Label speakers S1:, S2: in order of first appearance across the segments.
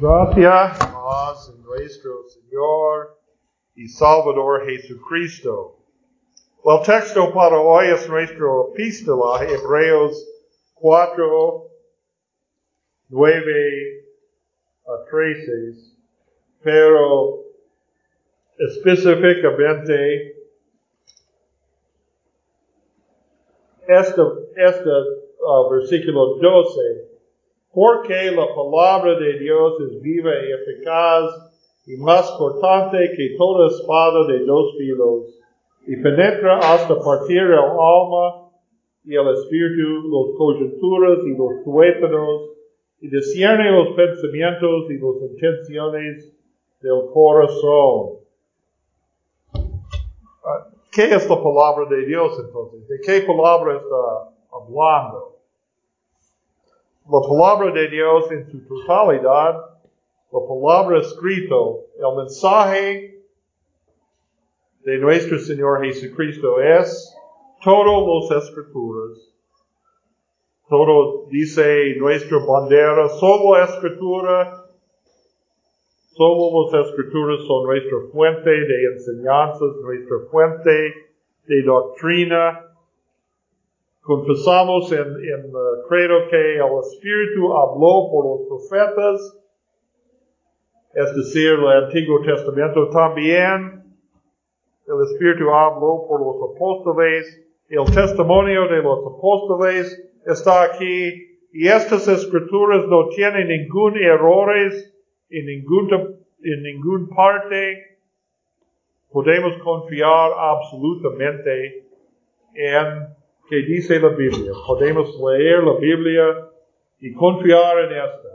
S1: Gracias a nuestro Señor y Salvador Jesucristo. El texto para hoy es nuestro epístola, Hebreos 4, 9 a 13, pero específicamente este, este uh, versículo 12 porque la palabra de Dios es viva y eficaz y más cortante que toda espada de dos filos y penetra hasta partir el alma y el espíritu, los coyunturas y los tuétanos y discierne los pensamientos y las intenciones del corazón. Ah, ¿Qué es la palabra de Dios entonces? ¿De qué palabra está hablando? La palabra de Dios en su totalidad, la palabra escrito, el mensaje de nuestro Señor Jesucristo es todas las escrituras. Todo dice nuestra bandera, solo escritura, solo las escrituras son nuestra fuente de enseñanzas, nuestra fuente de doctrina, Confesamos en, en uh, credo que el Espíritu habló por los profetas, es decir, el Antiguo Testamento también. El Espíritu habló por los apóstoles. El testimonio de los apóstoles está aquí. Y estas escrituras no tienen ningún error en ningún, en ningún parte. Podemos confiar absolutamente en que dice la Biblia. Podemos leer la Biblia y confiar en esta.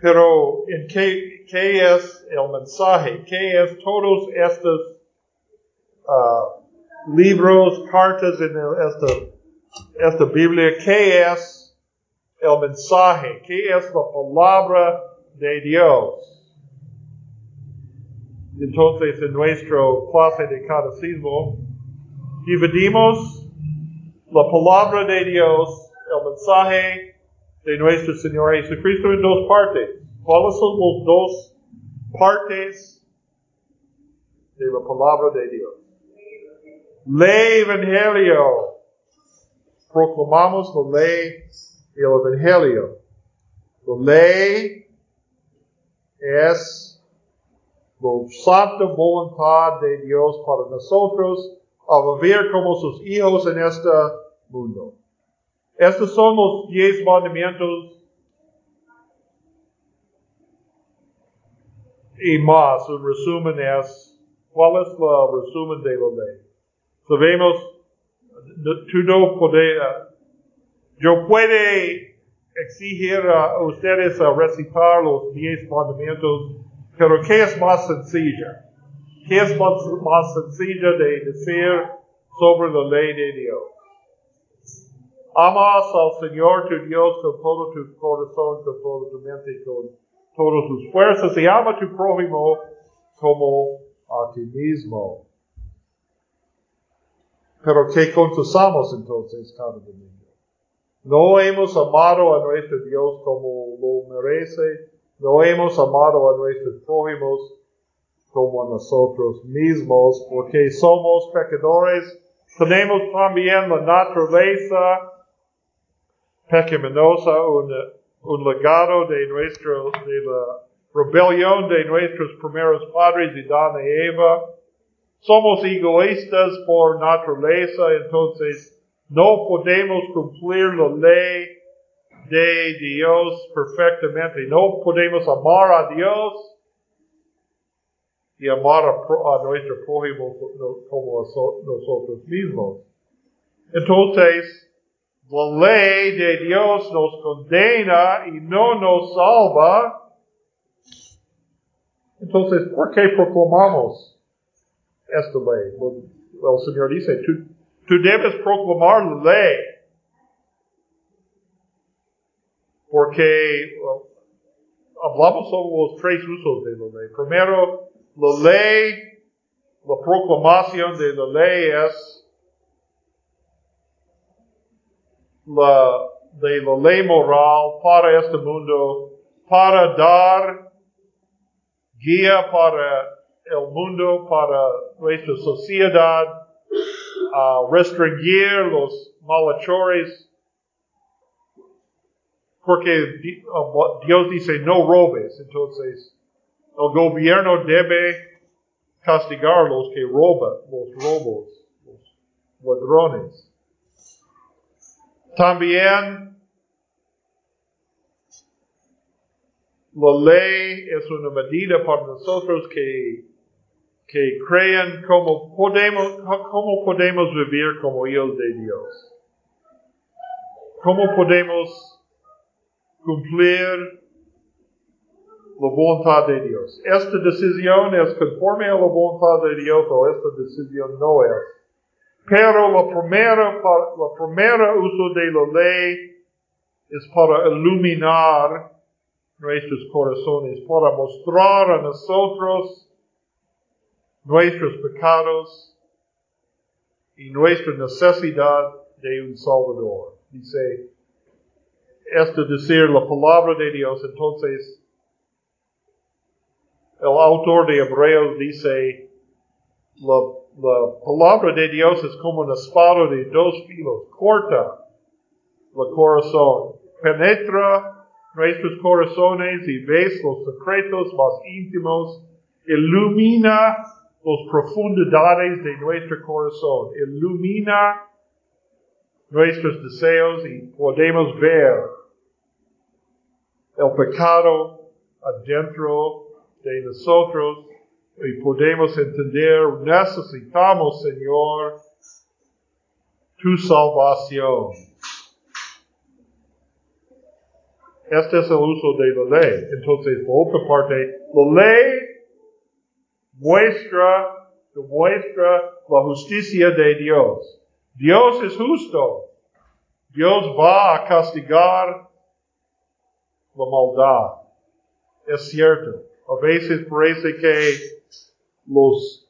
S1: Pero en qué, es el mensaje, qué es todos estos uh, libros, cartas en esta, esta Biblia, qué es el mensaje, qué es la palabra de Dios. Entonces, en nuestro clase de catecismo, dividimos la palabra de Dios, el mensaje de nuestro Señor Jesucristo en dos partes. ¿Cuáles son las dos partes de la palabra de Dios? Ley Evangelio. Proclamamos la ley y el Evangelio. La ley es la santa voluntad de Dios para nosotros a vivir como sus hijos en este mundo. Estos son los diez mandamientos y más. Un resumen es, ¿cuál es el resumen de la ley? Sabemos, tú no puedes, yo puede exigir a ustedes a recitar los diez mandamientos, pero ¿qué es más sencillo? ¿Qué es más, sencillo de decir sobre la ley de Dios? Amas al Señor tu Dios con todo tu corazón, con toda tu mente, con todas tus fuerzas y ama a tu prójimo como a ti mismo. Pero ¿qué confesamos entonces cada domingo? No hemos amado a nuestro Dios como lo merece, no hemos amado a nuestros prójimos como nosotros mismos, porque somos pecadores. Tenemos también la naturaleza pecaminosa, un, un legado de nuestro, de la rebelión de nuestros primeros padres, Adán y Eva. Somos egoístas por naturaleza, entonces no podemos cumplir la ley de Dios perfectamente. No podemos amar a Dios y amar a, nuestro prójimo como a nosotros mismos. Entonces, la ley de Dios nos condena y no nos salva. Entonces, ¿por qué proclamamos esta ley? el Señor dice, tú, tú debes proclamar la ley. Porque hablamos sobre los tres usos de la ley. Primero, la ley, la proclamación de la ley es la, de la ley moral para este mundo para dar guía para el mundo, para nuestra sociedad, a restringir los malhechores, porque Dios dice no robes, entonces el gobierno debe castigar los que roban, los robos, los ladrones. También la ley es una medida para nosotros que, que crean cómo podemos, cómo podemos vivir como hijos de Dios. ¿Cómo podemos cumplir la voluntad de Dios. Esta decisión es conforme a la voluntad de Dios o esta decisión no es. Pero la primera, la primera uso de la ley es para iluminar nuestros corazones, para mostrar a nosotros nuestros pecados y nuestra necesidad de un Salvador. Dice, esto decir la palabra de Dios, entonces el autor de Hebreos dice, la, la, palabra de Dios es como una espada de dos filos, corta el corazón, penetra nuestros corazones y ves los secretos más íntimos, ilumina las profundidades de nuestro corazón, ilumina nuestros deseos y podemos ver el pecado adentro de nosotros y podemos entender, necesitamos, Señor, tu salvación. Este es el uso de la ley. Entonces, por otra parte, la ley muestra, muestra la justicia de Dios. Dios es justo. Dios va a castigar la maldad. Es cierto. A veces parece que los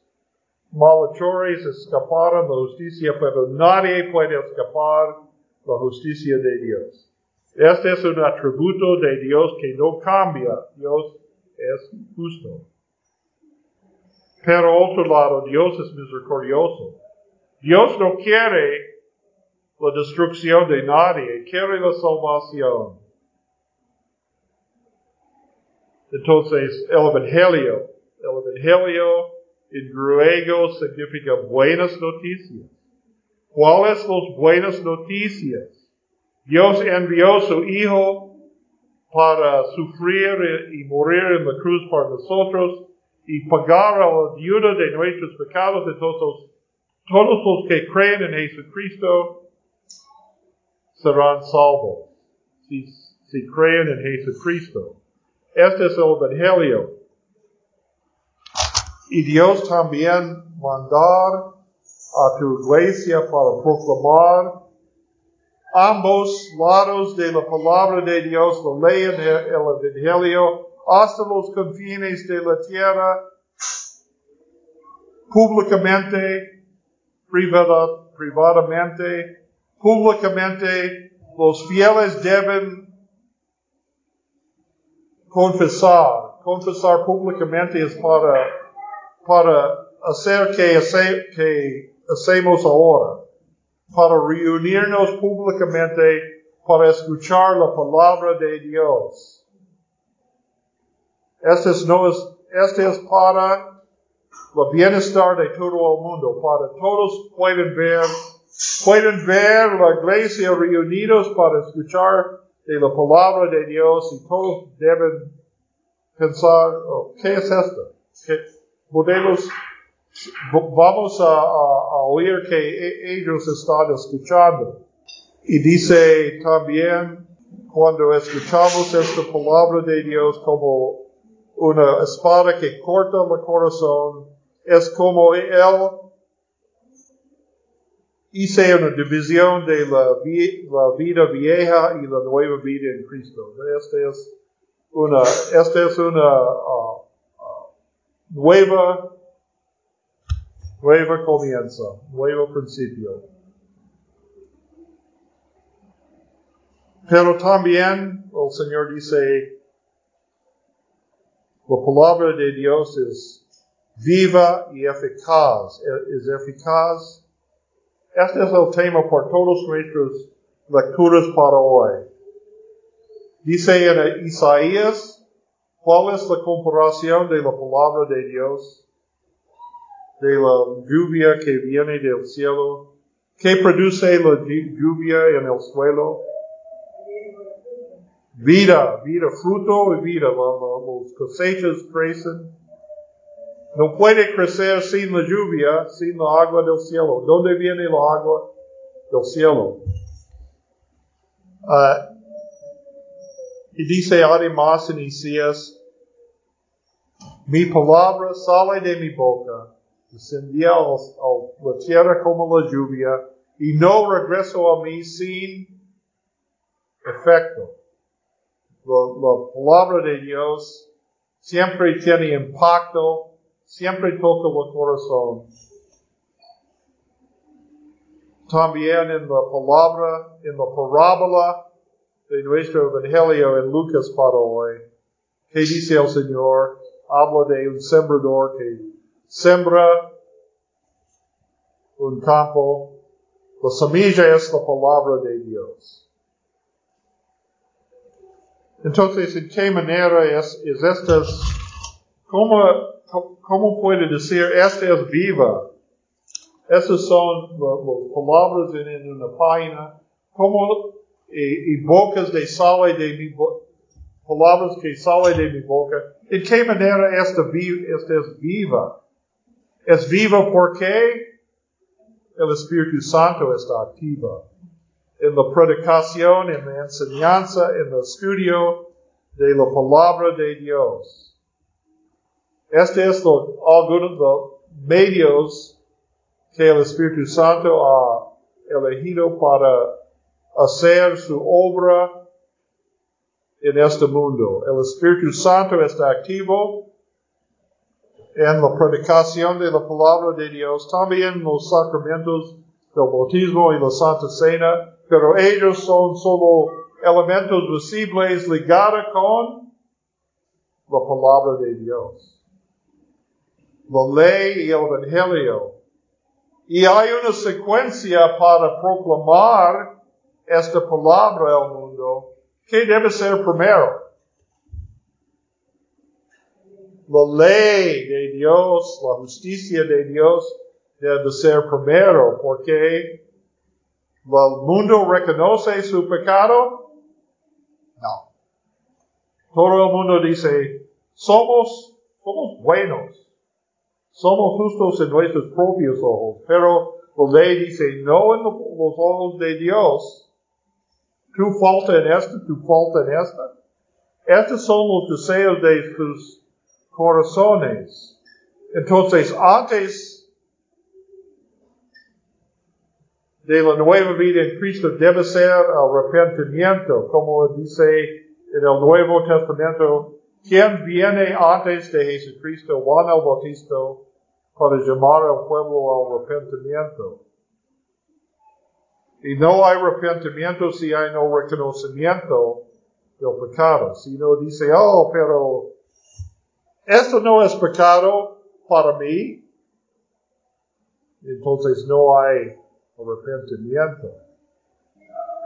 S1: malhechores escaparon la justicia, pero nadie puede escapar la justicia de Dios. Este es un atributo de Dios que no cambia. Dios es justo. Pero otro lado, Dios es misericordioso. Dios no quiere la destrucción de nadie, quiere la salvación. Entonces, el Evangelio, el Evangelio en griego significa buenas noticias. ¿Cuáles son buenas noticias? Dios envió a su Hijo para sufrir y morir en la cruz por nosotros y pagar la deuda de nuestros pecados. Entonces, todos los que creen en Jesucristo serán salvos si, si creen en Jesucristo. Este es el Evangelio. Y Dios también mandar a tu iglesia para proclamar ambos lados de la palabra de Dios, la ley en el Evangelio, hasta los confines de la tierra, públicamente, privadamente, públicamente, los fieles deben confesar. Confesar públicamente es para, para hacer que, que hacemos ahora. Para reunirnos públicamente para escuchar la palabra de Dios. Este es, no es, este es para el bienestar de todo el mundo, para todos pueden ver, pueden ver la iglesia reunidos para escuchar de la palabra de Dios y todos deben pensar, oh, ¿qué es esto? ¿Qué podemos, vamos a, a, oír que e, ellos están escuchando. Y dice también, cuando escuchamos esta palabra de Dios como una espada que corta el corazón, es como Él hice una división de la, vida vieja y la nueva vida en Cristo. Esta es una, esta es una uh, uh, nueva, nueva comienzo, nuevo principio. Pero también el Señor dice, La palabra de Dios es viva y eficaz. ¿Es eficaz? Este es el tema por todos nuestros lecturas para hoy. Dice en Isaías, ¿cuál es la comparación de la palabra de Dios? De la lluvia que viene del cielo. ¿Qué produce la lluvia en el suelo? Vida, vida, fruto y vida. Los cosechas crecen. No puede crecer sin la lluvia, sin la agua del cielo. ¿Dónde viene la agua del cielo? Uh, y dice además en Isaías, mi palabra sale de mi boca, descendía a la tierra como la lluvia, y no regreso a mí sin efecto. La, la palabra de Dios siempre tiene impacto, siempre toca el corazón. También en la palabra, en la parábola de nuestro Evangelio en Lucas para hoy, que dice el Señor, habla de un sembrador que sembra un campo. La semilla es la palabra de Dios. Entonces, ¿en qué manera es, es esta, cómo, cómo puede decir, esta es viva? Estas son las eh, palabras en, una página, como y, eh, bocas de sale de mi palabras que salen de mi boca. ¿En qué manera esta, esta es viva? Es viva porque el Espíritu Santo está activa. En la predicación, en la enseñanza, en el estudio de la palabra de Dios. Este es lo, algunos medios que el Espíritu Santo ha elegido para hacer su obra en este mundo. El Espíritu Santo está activo en la predicación de la palabra de Dios, también los sacramentos del bautismo y la Santa Cena, pero ellos son solo elementos visibles ligados con la palabra de Dios. La ley y el Evangelio. Y hay una secuencia para proclamar esta palabra al mundo, ¿qué debe ser primero? La ley de Dios, la justicia de Dios debe ser primero, porque el mundo reconoce su pecado. No. Todo el mundo dice, somos, somos buenos. Somos justos en nuestros propios ojos. Pero la ley dice, no en los ojos de Dios. Tú falta en esta, tú falta en esta. Estos son los deseos de tus corazones. Entonces, antes de la nueva vida en Cristo debe ser arrepentimiento, como dice en el Nuevo Testamento, ¿quién viene antes de Jesucristo, Juan el Bautista, para llamar al pueblo al arrepentimiento? Y no hay arrepentimiento si hay no reconocimiento del pecado. Si no dice, oh, pero esto no es pecado para mí, entonces no hay arrepentimiento.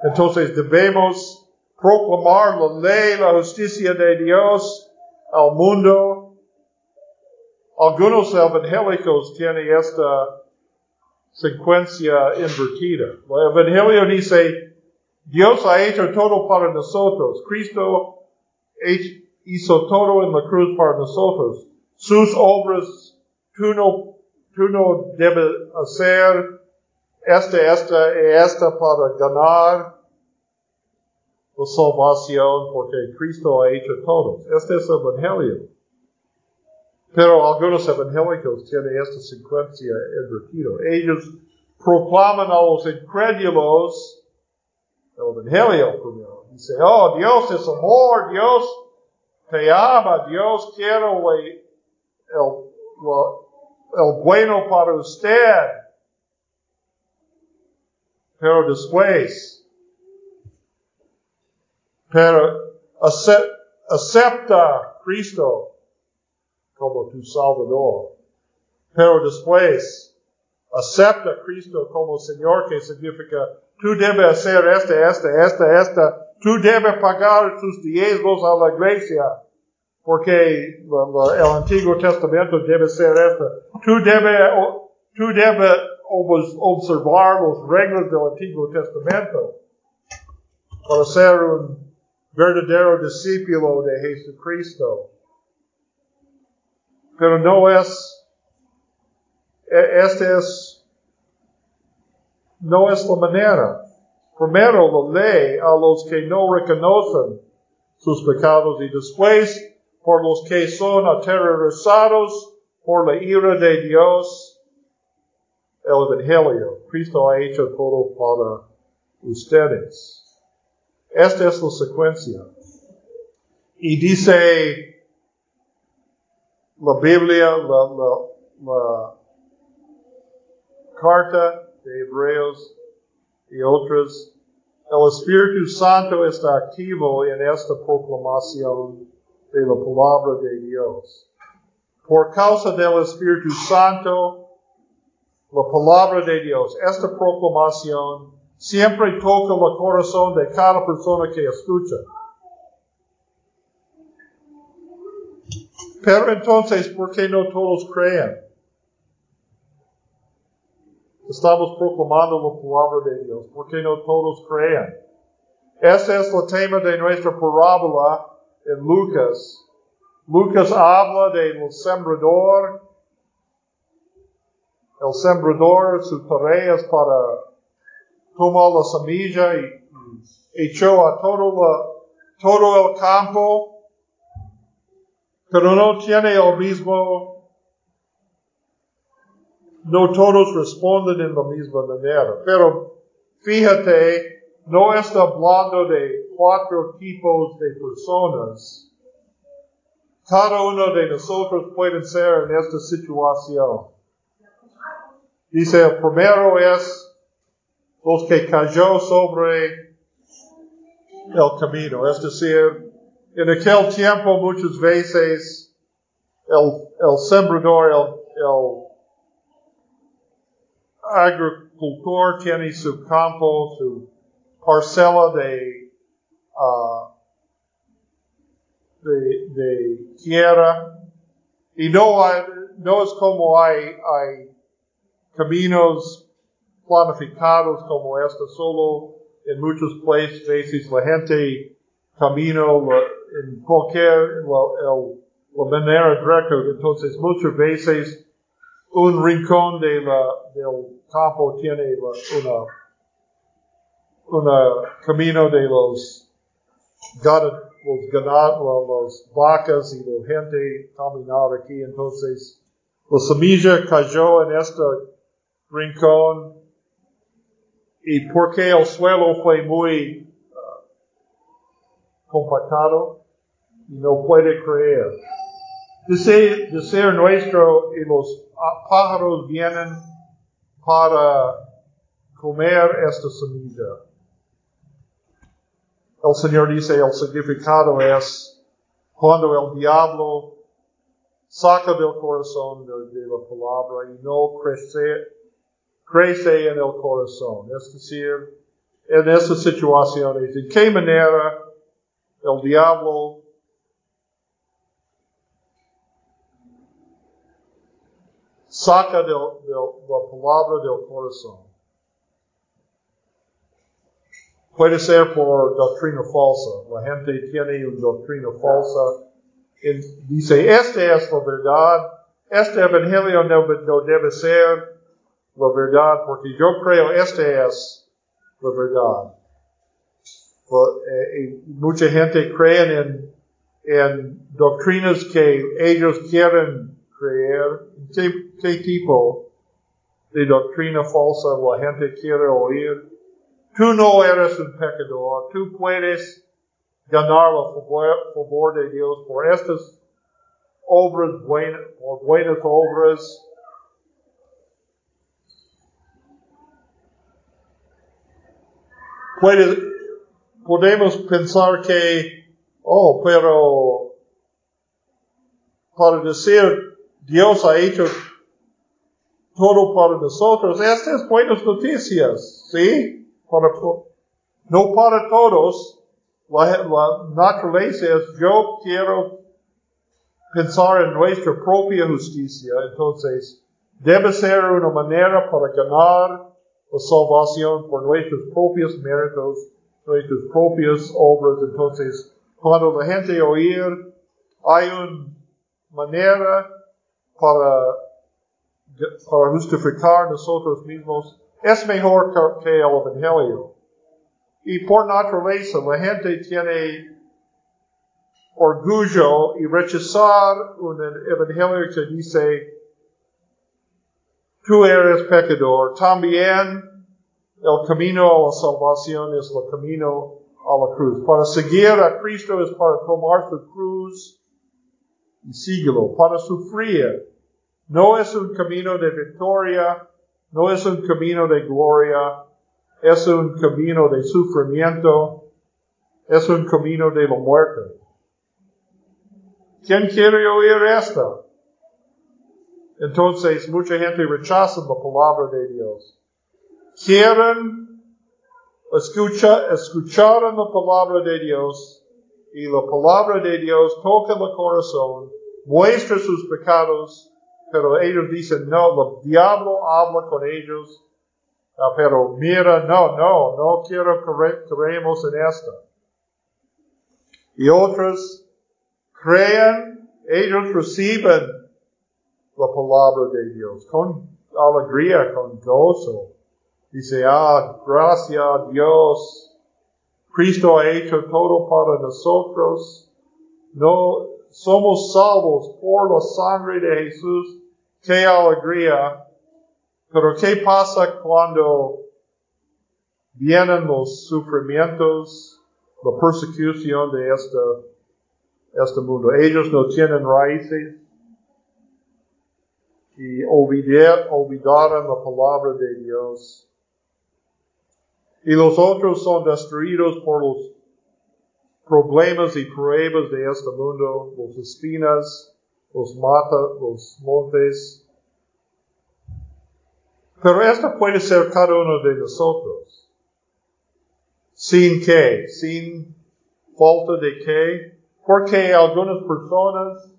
S1: Entonces debemos proclamar la ley, la justicia de Dios al mundo. Algunos evangélicos tienen esta secuencia invertida. El Evangelio dice, Dios ha hecho todo para nosotros. Cristo hizo todo en la cruz para nosotros. Sus obras tú no, tú debes hacer esta, esta y esta para ganar la salvación porque Cristo ha hecho todo. Este es el Evangelio. Pero algunos evangélicos tienen esta secuencia invertida. Ellos proclaman a los incrédulos el evangelio primero. Dice, oh, Dios es amor, Dios te ama, Dios quiere el, el bueno para usted. Pero después, pero acepta Cristo como tu Salvador. Pero después, acepta a Cristo como Señor, que significa, tú debes hacer este, este, este, este, tú debes pagar tus diezmos a la iglesia, porque el Antiguo Testamento debe ser este. Tú debes, tú debes observar los reglas del Antiguo Testamento para ser un verdadero discípulo de Jesucristo. Pero no es, e, este es, no es la manera. Primero la ley a los que no reconocen sus pecados y después por los que son aterrorizados por la ira de Dios, el Evangelio. Cristo ha hecho todo para ustedes. Esta es la secuencia. Y dice la Biblia, la, carta de Hebreos y otros, el Espíritu Santo está activo en esta proclamación de la palabra de Dios. Por causa del Espíritu Santo, la palabra de Dios, esta proclamación siempre toca el corazón de cada persona que escucha. Pero entonces, ¿por qué no todos creen? Estamos proclamando la palabra de Dios. ¿Por qué no todos creen? Ese es el tema de nuestra parábola en Lucas. Lucas habla del sembrador. El sembrador, su tarea es para tomó la semilla y, echó a todo el campo, pero no tiene el mismo, no todos responden en la misma manera. Pero fíjate, no está hablando de cuatro tipos de personas. Cada uno de nosotros puede ser en esta situación. Dice, el primero es los que cayó sobre el camino. Es decir, en aquel tiempo muchas veces el, sembrador, el, agricultor tiene su campo, su parcela de, uh, tierra. Y no, es como hay, caminos planificados como esta, solo en muchos veces la gente camino en cualquier la, manera directa. Entonces muchas veces un rincón de la, del campo tiene una, una camino de los los ganados, las vacas y la gente caminar aquí. Entonces la semilla cayó en este rincón y porque el suelo fue muy uh, compactado y no puede creer. Dice, ser nuestro y los pájaros vienen para comer esta semilla. El Señor dice el significado es cuando el diablo saca del corazón de, de la palabra y no crece, crece en el corazón. Es decir, en esas situaciones, ¿en qué manera el diablo saca la palabra del corazón? Puede ser por doctrina falsa. La gente tiene una doctrina falsa. Y dice, esta es la verdad. Este evangelio no debe ser la verdad, porque yo creo esta es la verdad. Eh, mucha gente cree en, en doctrinas que ellos quieren creer. ¿Qué, ¿Qué, tipo de doctrina falsa la gente quiere oír? Tú no eres un pecador. Tú puedes ganar el favor de Dios por estas obras buenas, por buenas obras podemos pensar que, oh, pero para decir Dios ha hecho todo para nosotros. Estas buenas noticias, ¿sí? Para, no para todos. La, la naturaleza es yo quiero pensar en nuestra propia justicia. Entonces, debe ser una manera para ganar la salvación por nuestros propios méritos, nuestras propias obras. Entonces, cuando la gente oír, hay una manera para, para justificar nosotros mismos, es mejor que el Evangelio. Y por naturaleza, la gente tiene orgullo y rechazar un evangelio que dice, tú eres pecador. También el camino a la salvación es el camino a la cruz. Para seguir a Cristo es para tomar su cruz y síguelo. Para sufrir. No es un camino de victoria, no es un camino de gloria, es un camino de sufrimiento, es un camino de la muerte. ¿Quién quiere oír esto? Entonces mucha gente rechaza la palabra de Dios. Quieren escuchar, escuchar la palabra de Dios y la palabra de Dios toca el corazón, muestra sus pecados, pero ellos dicen, no, el diablo habla con ellos, ah, pero mira, no, no, no quiero creemos en esto. Y otros creen, ellos reciben la palabra de Dios con alegría, con gozo. Dice, ah, gracias a Dios. Cristo ha hecho todo para nosotros. No somos salvos por la sangre de Jesús. Qué alegría. Pero ¿qué pasa cuando vienen los sufrimientos, la persecución de este, este mundo? Ellos no tienen raíces y olvidaron la palabra de Dios. Y los otros son destruidos por los problemas y pruebas de este mundo, los espinas, los matas, los montes. Pero esto puede ser cada uno de nosotros. ¿Sin qué? ¿Sin falta de qué? Porque algunas personas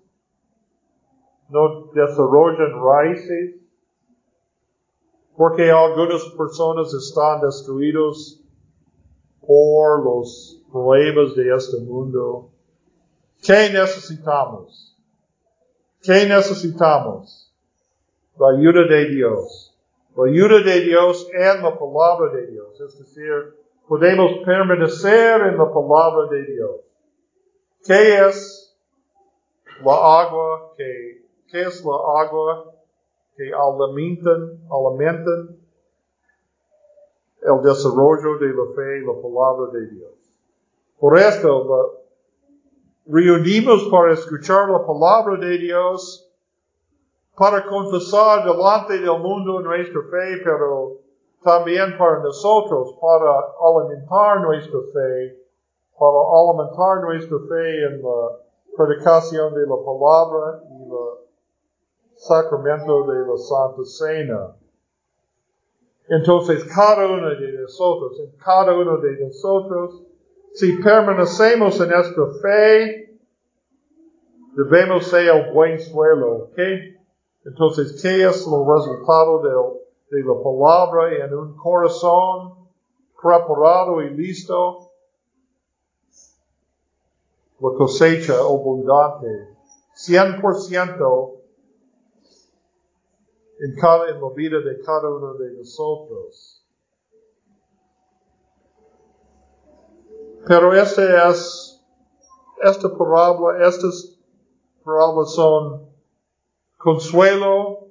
S1: no desarrollan raíces, porque algunas personas están destruidos por los problemas de este mundo. ¿Qué necesitamos? ¿Qué necesitamos? La ayuda de Dios. La ayuda de Dios en la palabra de Dios. Es decir, podemos permanecer en la palabra de Dios. ¿Qué es la agua que ¿Qué es la agua que alimentan, alimentan el desarrollo de la fe y la palabra de Dios? Por esto, reunimos para escuchar la palabra de Dios, para confesar delante del mundo nuestra fe, pero también para nosotros, para alimentar nuestra fe, para alimentar nuestra fe en la predicación de la palabra y la sacramento de la Santa Cena. Entonces, cada uno de nosotros, en cada uno de nosotros, si permanecemos en nuestra fe, debemos ser el buen suelo, ¿ok? Entonces, ¿qué es el resultado de, de la palabra en un corazón preparado y listo? La cosecha abundante, 100% en, cada, en la vida de cada uno de nosotros. Pero este es, esta parábola, estas parábolas son consuelo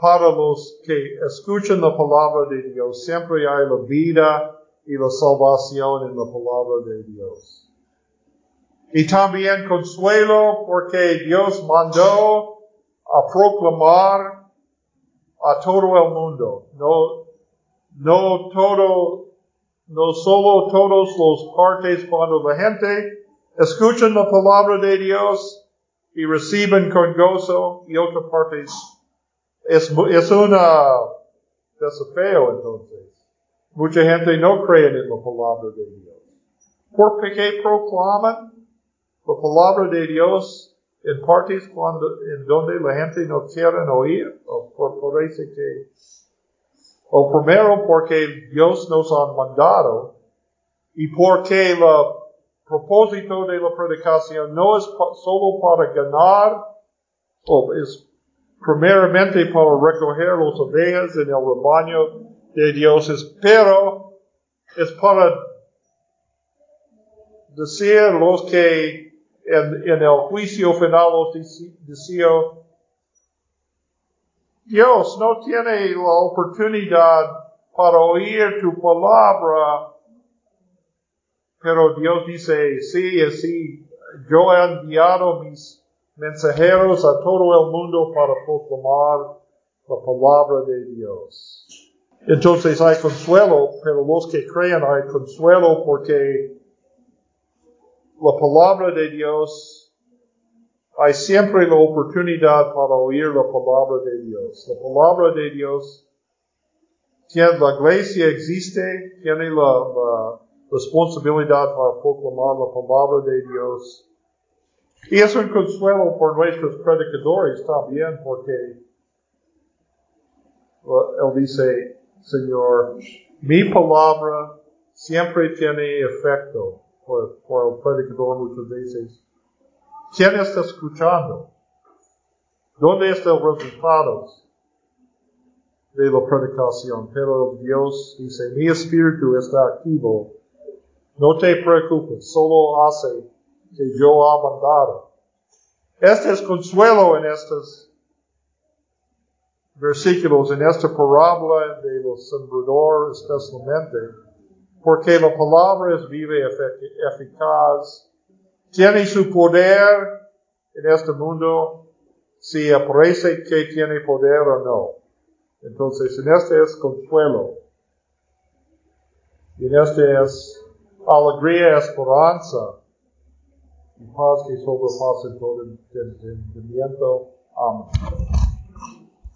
S1: para los que escuchan la palabra de Dios. Siempre hay la vida y la salvación en la palabra de Dios. Y también consuelo porque Dios mandó a proclamar a todo el mundo. No, no todo, no solo todos los partes cuando la gente escuchan la palabra de Dios y reciben con gozo y otra parte es, es una desafío entonces. Mucha gente no cree en la palabra de Dios. ¿Por qué proclaman la palabra de Dios en partes cuando, en donde la gente no quiere oír? O por, parece que, o primero porque Dios nos ha mandado y porque el propósito de la predicación no es solo para ganar, o es primeramente para recoger los ovejas en el rebaño de Dios, pero es para decir los que en, en el juicio final los decía, Dios no tiene la oportunidad para oír tu palabra pero Dios dice, sí, así, yo he enviado mis mensajeros a todo el mundo para proclamar la palabra de Dios. Entonces hay consuelo, pero los que creen hay consuelo porque la palabra de Dios, hay siempre la oportunidad para oír la palabra de Dios. La palabra de Dios, la iglesia existe, tiene la responsabilidad para proclamar la palabra de Dios. Y es un consuelo por nuestros predicadores también, porque él dice, Señor, mi palabra siempre tiene efecto por, por el predicador muchas veces. ¿Quién está escuchando? ¿Dónde está el resultado de la predicación? Pero Dios dice, mi espíritu está activo no te preocupes, solo hace que yo ha mandado. Este es consuelo en estos versículos, en esta parábola de los sembradores especialmente, porque la palabra es viva y eficaz, tiene su poder en este mundo, si aparece que tiene poder o no. Entonces, en este es consuelo. Y en este es alegría, esperanza y paz que sobrepasa todo entendimiento. Amén.